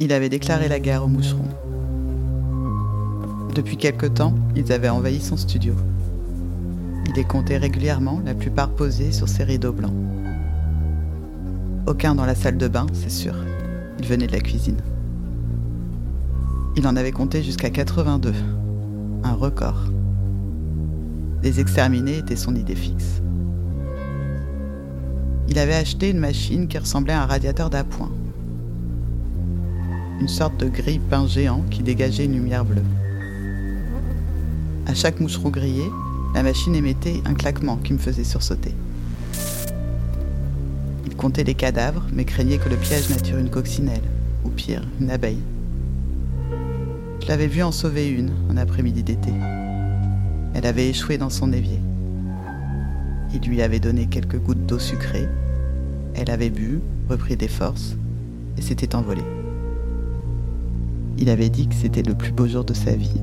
Il avait déclaré la guerre aux moucherons. Depuis quelque temps, ils avaient envahi son studio. Il les comptait régulièrement, la plupart posés sur ses rideaux blancs. Aucun dans la salle de bain, c'est sûr. Il venait de la cuisine. Il en avait compté jusqu'à 82. Un record. Les exterminés étaient son idée fixe. Il avait acheté une machine qui ressemblait à un radiateur d'appoint. Une sorte de grille pain géant qui dégageait une lumière bleue. À chaque moucheron grillé, la machine émettait un claquement qui me faisait sursauter. Il comptait les cadavres, mais craignait que le piège n'attire une coccinelle, ou pire, une abeille. Je l'avais vu en sauver une un après-midi d'été. Elle avait échoué dans son évier. Il lui avait donné quelques gouttes d'eau sucrée. Elle avait bu, repris des forces, et s'était envolée. Il avait dit que c'était le plus beau jour de sa vie.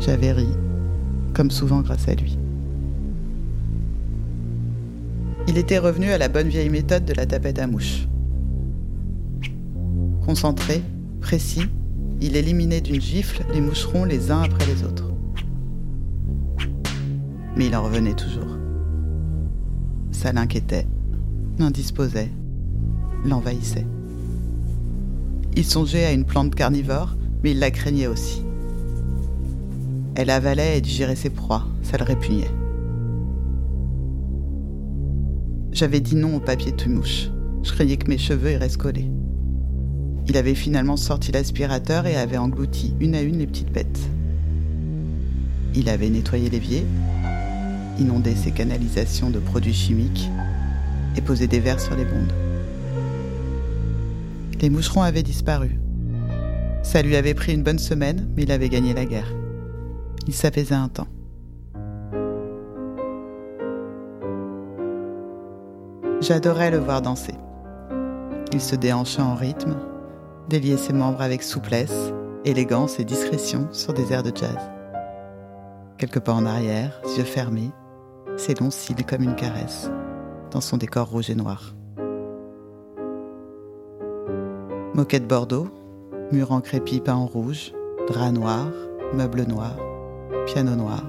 J'avais ri, comme souvent grâce à lui. Il était revenu à la bonne vieille méthode de la tapette à mouche. Concentré, précis, il éliminait d'une gifle les moucherons les uns après les autres. Mais il en revenait toujours. Ça l'inquiétait, l'indisposait, l'envahissait. Il songeait à une plante carnivore, mais il la craignait aussi. Elle avalait et digérait ses proies, ça le répugnait. J'avais dit non au papier mouche. Je craignais que mes cheveux y restent collés. Il avait finalement sorti l'aspirateur et avait englouti une à une les petites bêtes. Il avait nettoyé l'évier, inondé ses canalisations de produits chimiques et posé des verres sur les bondes. Les moucherons avaient disparu. Ça lui avait pris une bonne semaine, mais il avait gagné la guerre. Il s'apaisait un temps. J'adorais le voir danser. Il se déhanchait en rythme, déliait ses membres avec souplesse, élégance et discrétion sur des airs de jazz. Quelques pas en arrière, yeux fermés, ses longs cils comme une caresse, dans son décor rouge et noir. Moquette bordeaux, mur en crépi peint en rouge, drap noir, meubles noirs, piano noir.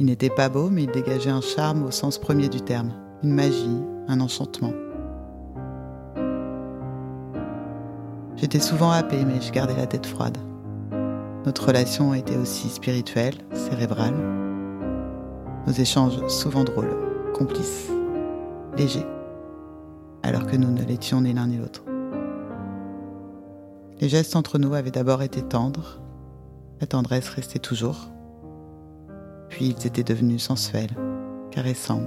Il n'était pas beau, mais il dégageait un charme au sens premier du terme, une magie, un enchantement. J'étais souvent happée, mais je gardais la tête froide. Notre relation était aussi spirituelle, cérébrale. Nos échanges souvent drôles, complices, légers, alors que nous ne l'étions ni l'un ni l'autre. Les gestes entre nous avaient d'abord été tendres, la tendresse restait toujours, puis ils étaient devenus sensuels, caressants.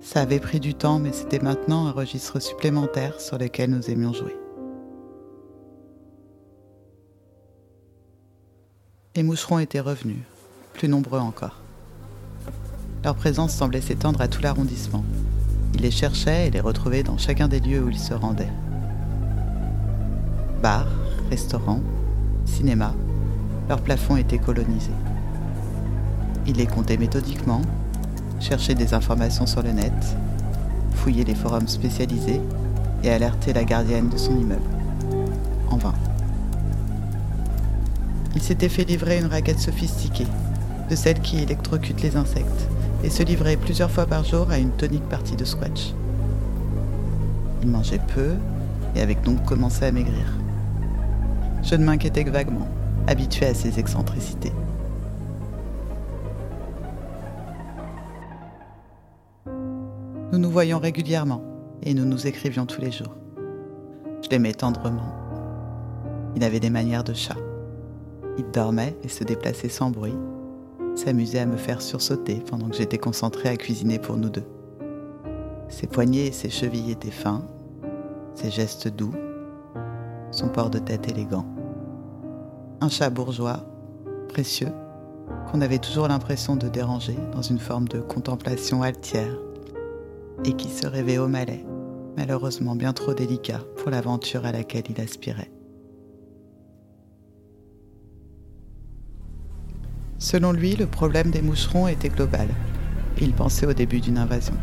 Ça avait pris du temps, mais c'était maintenant un registre supplémentaire sur lequel nous aimions jouer. Les moucherons étaient revenus, plus nombreux encore. Leur présence semblait s'étendre à tout l'arrondissement. Ils les cherchaient et les retrouvaient dans chacun des lieux où ils se rendaient. Bars, restaurants, cinéma, leur plafond était colonisé. Il les comptait méthodiquement, cherchait des informations sur le net, fouillait les forums spécialisés et alertait la gardienne de son immeuble. En vain. Il s'était fait livrer une raquette sophistiquée, de celle qui électrocute les insectes, et se livrait plusieurs fois par jour à une tonique partie de squash. Il mangeait peu et avait donc commencé à maigrir. Je ne m'inquiétais que vaguement habitué à ses excentricités. Nous nous voyions régulièrement et nous nous écrivions tous les jours. Je l'aimais tendrement. Il avait des manières de chat. Il dormait et se déplaçait sans bruit, s'amusait à me faire sursauter pendant que j'étais concentré à cuisiner pour nous deux. Ses poignets et ses chevilles étaient fins, ses gestes doux, son port de tête élégant un chat bourgeois, précieux, qu'on avait toujours l'impression de déranger dans une forme de contemplation altière, et qui se rêvait au malais, malheureusement bien trop délicat pour l'aventure à laquelle il aspirait. Selon lui, le problème des moucherons était global, il pensait au début d'une invasion.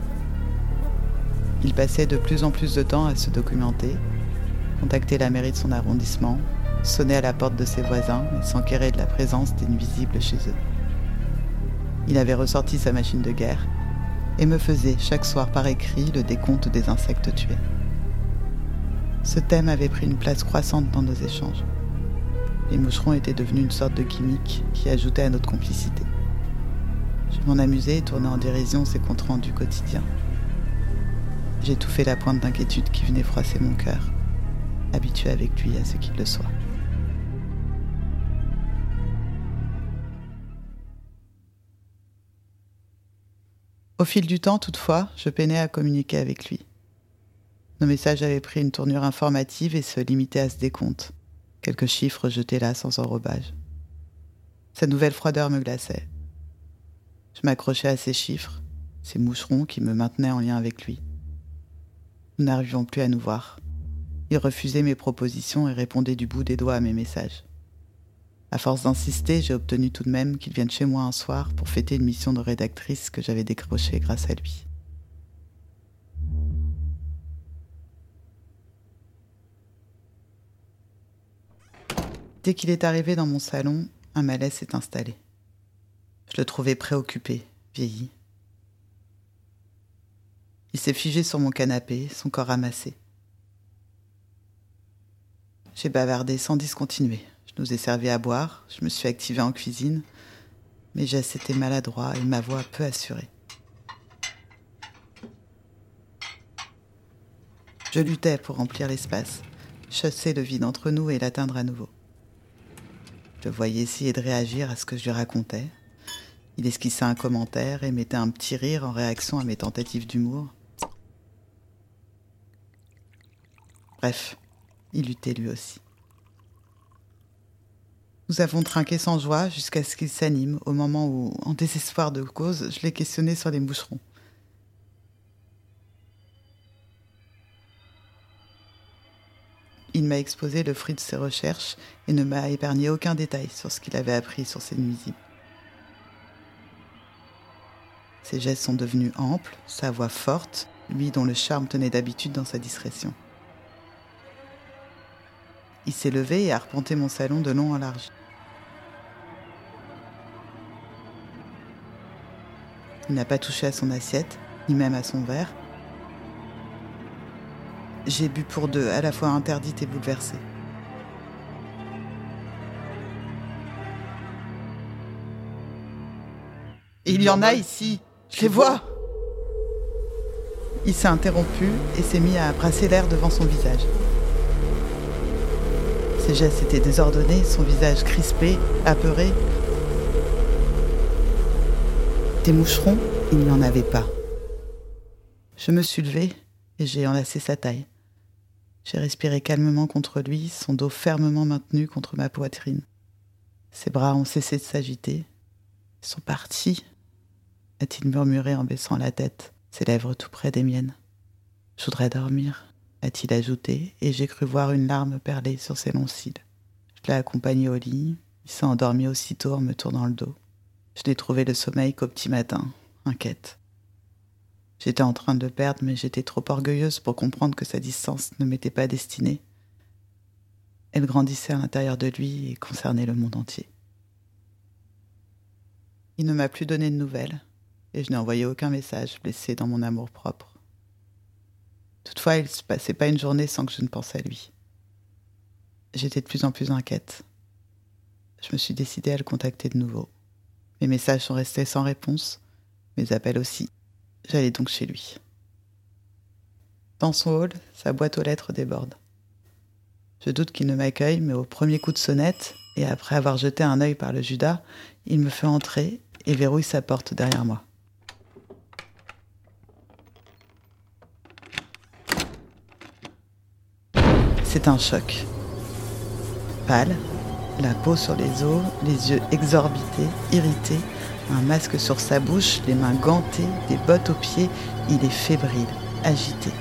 Il passait de plus en plus de temps à se documenter, contacter la mairie de son arrondissement, sonner à la porte de ses voisins et s'enquérer de la présence des nuisibles chez eux. Il avait ressorti sa machine de guerre et me faisait chaque soir par écrit le décompte des insectes tués. Ce thème avait pris une place croissante dans nos échanges. Les moucherons étaient devenus une sorte de gimmick qui ajoutait à notre complicité. Je m'en amusais et tournais en dérision ses comptes rendus quotidiens. J'étouffais la pointe d'inquiétude qui venait froisser mon cœur, habitué avec lui à ce qu'il le soit. Au fil du temps, toutefois, je peinais à communiquer avec lui. Nos messages avaient pris une tournure informative et se limitaient à ce décompte. Quelques chiffres jetés là sans enrobage. Sa nouvelle froideur me glaçait. Je m'accrochais à ces chiffres, ces moucherons qui me maintenaient en lien avec lui. Nous n'arrivions plus à nous voir. Il refusait mes propositions et répondait du bout des doigts à mes messages. À force d'insister, j'ai obtenu tout de même qu'il vienne chez moi un soir pour fêter une mission de rédactrice que j'avais décrochée grâce à lui. Dès qu'il est arrivé dans mon salon, un malaise s'est installé. Je le trouvais préoccupé, vieilli. Il s'est figé sur mon canapé, son corps amassé. J'ai bavardé sans discontinuer. Je nous ai servi à boire, je me suis activée en cuisine. Mes gestes étaient maladroits et ma voix peu assurée. Je luttais pour remplir l'espace, chasser le vide entre nous et l'atteindre à nouveau. Je voyais essayer de réagir à ce que je lui racontais. Il esquissait un commentaire et mettait un petit rire en réaction à mes tentatives d'humour. Bref, il luttait lui aussi. Nous avons trinqué sans joie jusqu'à ce qu'il s'anime au moment où, en désespoir de cause, je l'ai questionné sur les moucherons. Il m'a exposé le fruit de ses recherches et ne m'a épargné aucun détail sur ce qu'il avait appris sur ces nuisibles. Ses gestes sont devenus amples, sa voix forte, lui dont le charme tenait d'habitude dans sa discrétion. Il s'est levé et a arpenté mon salon de long en large. Il n'a pas touché à son assiette, ni même à son verre. J'ai bu pour deux, à la fois interdite et bouleversée. Il y en a ici, je les vois. Il s'est interrompu et s'est mis à brasser l'air devant son visage. Ses gestes étaient désordonnés, son visage crispé, apeuré. Des moucherons, il n'y en avait pas. Je me suis levée et j'ai enlacé sa taille. J'ai respiré calmement contre lui, son dos fermement maintenu contre ma poitrine. Ses bras ont cessé de s'agiter. Ils sont partis, a-t-il murmuré en baissant la tête, ses lèvres tout près des miennes. Je voudrais dormir a-t-il ajouté, et j'ai cru voir une larme perler sur ses longs cils. Je l'ai accompagné au lit, il s'est endormi aussitôt en me tournant le dos. Je n'ai trouvé le sommeil qu'au petit matin, inquiète. J'étais en train de perdre, mais j'étais trop orgueilleuse pour comprendre que sa distance ne m'était pas destinée. Elle grandissait à l'intérieur de lui et concernait le monde entier. Il ne m'a plus donné de nouvelles, et je n'ai envoyé aucun message blessé dans mon amour propre. Toutefois, il ne se passait pas une journée sans que je ne pense à lui. J'étais de plus en plus inquiète. Je me suis décidée à le contacter de nouveau. Mes messages sont restés sans réponse, mes appels aussi. J'allais donc chez lui. Dans son hall, sa boîte aux lettres déborde. Je doute qu'il ne m'accueille, mais au premier coup de sonnette, et après avoir jeté un œil par le Judas, il me fait entrer et verrouille sa porte derrière moi. C'est un choc. Pâle, la peau sur les os, les yeux exorbités, irrités, un masque sur sa bouche, les mains gantées, des bottes aux pieds, il est fébrile, agité.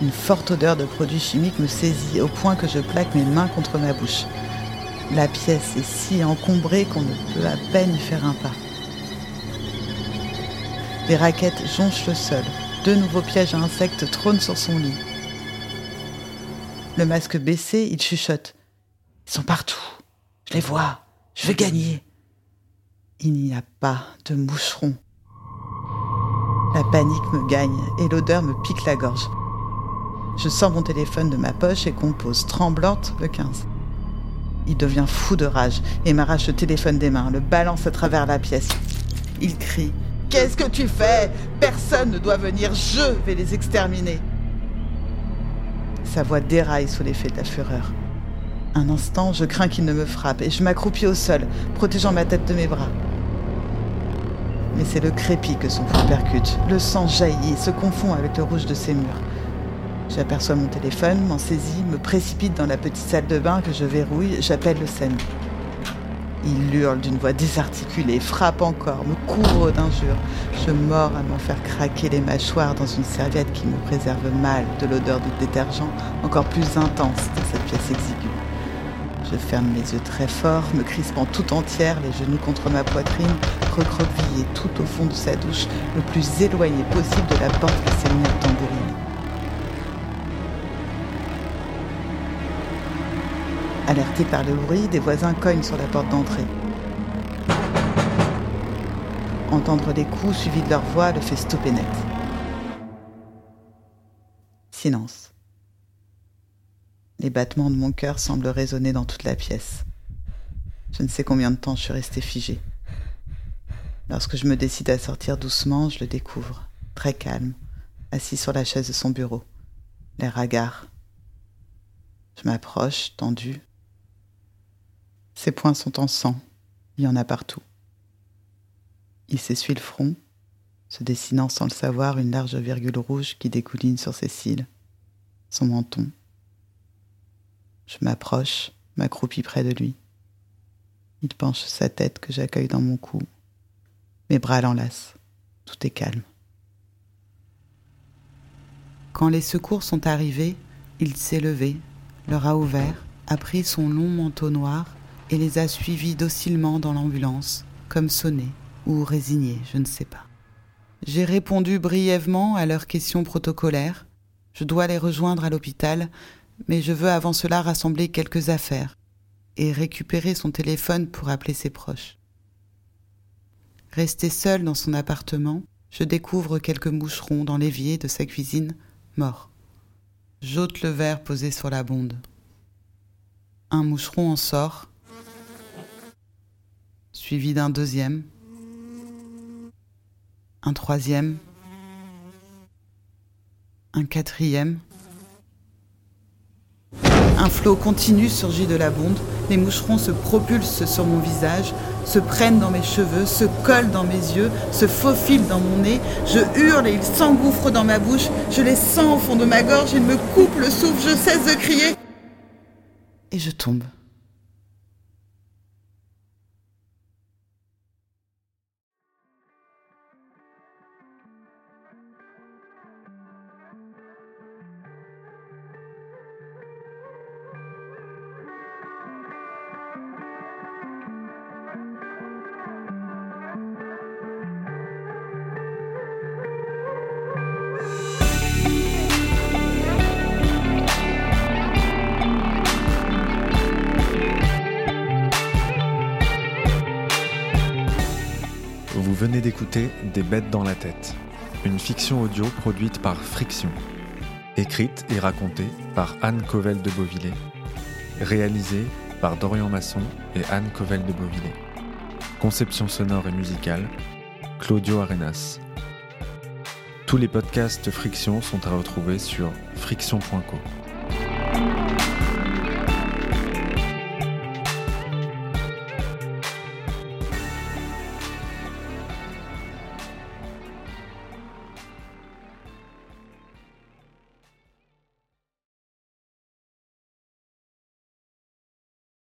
Une forte odeur de produits chimiques me saisit au point que je plaque mes mains contre ma bouche. La pièce est si encombrée qu'on ne peut à peine y faire un pas. Des raquettes jonchent le sol, deux nouveaux pièges à insectes trônent sur son lit. Le masque baissé, il chuchote. Ils sont partout. Je les vois. Je vais gagner. Il n'y a pas de moucheron. La panique me gagne et l'odeur me pique la gorge. Je sors mon téléphone de ma poche et compose, tremblante, le 15. Il devient fou de rage et m'arrache le téléphone des mains, le balance à travers la pièce. Il crie Qu'est-ce que tu fais? Personne ne doit venir, je vais les exterminer. Sa voix déraille sous l'effet de la fureur. Un instant, je crains qu'il ne me frappe et je m'accroupis au sol, protégeant ma tête de mes bras. Mais c'est le crépi que son fou percute. Le sang jaillit et se confond avec le rouge de ses murs. J'aperçois mon téléphone, m'en saisis, me précipite dans la petite salle de bain que je verrouille, j'appelle le SEM. Il hurle d'une voix désarticulée, frappe encore, me couvre d'injures. Je mords à m'en faire craquer les mâchoires dans une serviette qui me préserve mal de l'odeur du détergent encore plus intense dans cette pièce exiguë. Je ferme mes yeux très fort, me crispant tout entière, les genoux contre ma poitrine, recroquevillée tout au fond de sa douche, le plus éloigné possible de la porte que s'est mise tambourine. Alerté par le bruit, des voisins cognent sur la porte d'entrée. Entendre les coups suivis de leur voix le fait stopper net. Silence. Les battements de mon cœur semblent résonner dans toute la pièce. Je ne sais combien de temps je suis restée figée. Lorsque je me décide à sortir doucement, je le découvre, très calme, assis sur la chaise de son bureau, l'air hagard. Je m'approche, tendu, ses poings sont en sang. Il y en a partout. Il s'essuie le front, se dessinant sans le savoir une large virgule rouge qui découline sur ses cils, son menton. Je m'approche, m'accroupis près de lui. Il penche sa tête que j'accueille dans mon cou. Mes bras l'enlacent. Tout est calme. Quand les secours sont arrivés, il s'est levé, leur a ouvert, a pris son long manteau noir et les a suivis docilement dans l'ambulance, comme sonnés ou résignés, je ne sais pas. J'ai répondu brièvement à leurs questions protocolaires. Je dois les rejoindre à l'hôpital, mais je veux avant cela rassembler quelques affaires et récupérer son téléphone pour appeler ses proches. Resté seul dans son appartement, je découvre quelques moucherons dans l'évier de sa cuisine, morts. J'ôte le verre posé sur la bonde. Un moucheron en sort suivi d'un deuxième, un troisième, un quatrième. Un flot continu surgit de la bonde, les moucherons se propulsent sur mon visage, se prennent dans mes cheveux, se collent dans mes yeux, se faufilent dans mon nez, je hurle et ils s'engouffrent dans ma bouche, je les sens au fond de ma gorge, ils me coupent le souffle, je cesse de crier. Et je tombe. Venez d'écouter Des bêtes dans la tête, une fiction audio produite par Friction, écrite et racontée par Anne Covel de Beauvillé, réalisée par Dorian Masson et Anne Covel de Beauvillé. Conception sonore et musicale, Claudio Arenas. Tous les podcasts Friction sont à retrouver sur friction.co.